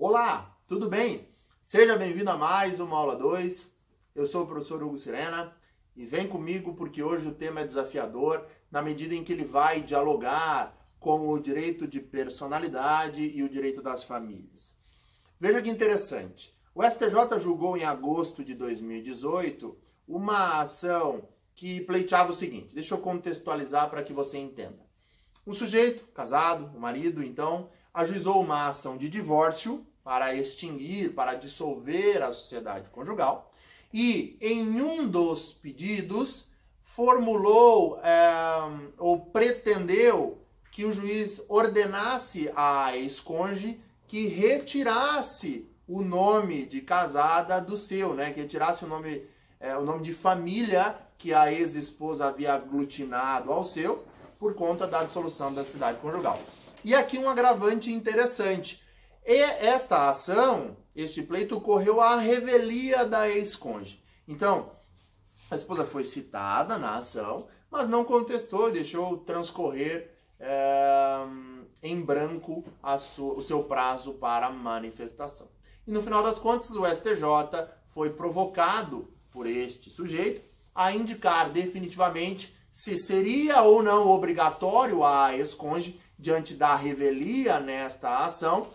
Olá, tudo bem? Seja bem-vindo a mais uma aula 2. Eu sou o professor Hugo Sirena e vem comigo porque hoje o tema é desafiador na medida em que ele vai dialogar com o direito de personalidade e o direito das famílias. Veja que interessante. O STJ julgou em agosto de 2018 uma ação que pleiteava o seguinte: deixa eu contextualizar para que você entenda. Um sujeito, casado, o marido, então, ajuizou uma ação de divórcio para extinguir, para dissolver a sociedade conjugal, e em um dos pedidos formulou é, ou pretendeu que o juiz ordenasse à ex-cônjuge que retirasse o nome de casada do seu, né? Que retirasse o nome, é, o nome de família que a ex-esposa havia aglutinado ao seu por conta da dissolução da cidade conjugal. E aqui um agravante interessante. E esta ação, este pleito, ocorreu à revelia da ex-cônjuge. Então, a esposa foi citada na ação, mas não contestou, deixou transcorrer é, em branco o seu prazo para manifestação. E no final das contas, o STJ foi provocado por este sujeito a indicar definitivamente se seria ou não obrigatório a ex-cônjuge, diante da revelia nesta ação,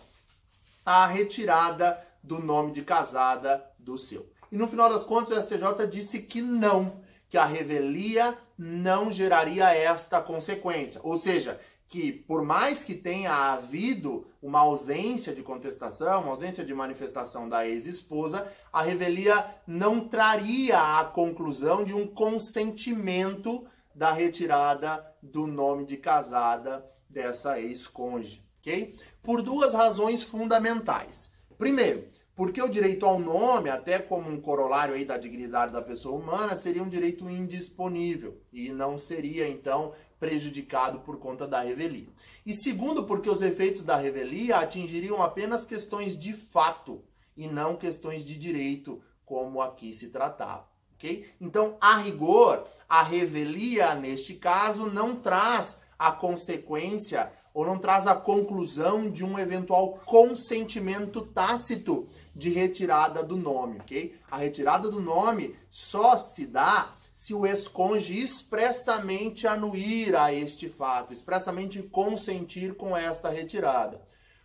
a retirada do nome de casada do seu. E no final das contas, o STJ disse que não, que a revelia não geraria esta consequência. Ou seja, que por mais que tenha havido uma ausência de contestação, uma ausência de manifestação da ex-esposa, a revelia não traria a conclusão de um consentimento da retirada do nome de casada dessa ex-cônjuge, ok? Por duas razões fundamentais. Primeiro, porque o direito ao nome, até como um corolário aí da dignidade da pessoa humana, seria um direito indisponível e não seria então prejudicado por conta da revelia. E segundo, porque os efeitos da revelia atingiriam apenas questões de fato e não questões de direito, como aqui se tratava. Então, a rigor, a revelia, neste caso, não traz a consequência ou não traz a conclusão de um eventual consentimento tácito de retirada do nome, ok? A retirada do nome só se dá se o ex-cônjuge expressamente anuir a este fato, expressamente consentir com esta retirada.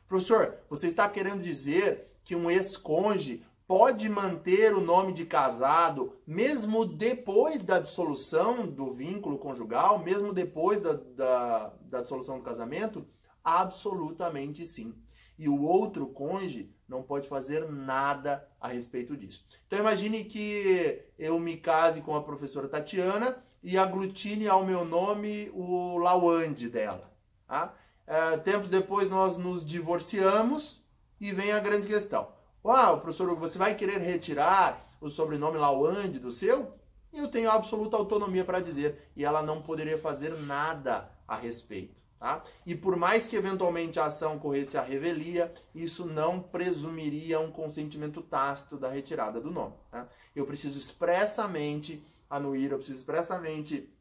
Professor, você está querendo dizer que um ex-cônjuge pode manter o nome de casado mesmo depois da dissolução do vínculo conjugal, mesmo depois da, da, da dissolução do casamento? Absolutamente sim. E o outro cônjuge não pode fazer nada a respeito disso. Então imagine que eu me case com a professora Tatiana e aglutine ao meu nome o Lawande dela. Tá? É, tempos depois nós nos divorciamos e vem a grande questão. Uau, professor, você vai querer retirar o sobrenome Lawande do seu? Eu tenho absoluta autonomia para dizer e ela não poderia fazer nada a respeito. Tá? E por mais que eventualmente a ação corresse a revelia, isso não presumiria um consentimento tácito da retirada do nome. Tá? Eu preciso expressamente anuir, eu preciso expressamente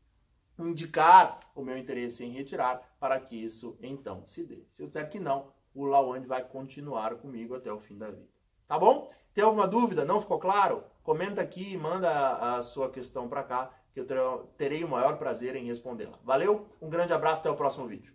indicar o meu interesse em retirar para que isso então se dê. Se eu disser que não, o Lawande vai continuar comigo até o fim da vida. Tá bom? Tem alguma dúvida? Não ficou claro? Comenta aqui e manda a sua questão para cá que eu terei o maior prazer em respondê-la. Valeu, um grande abraço, até o próximo vídeo.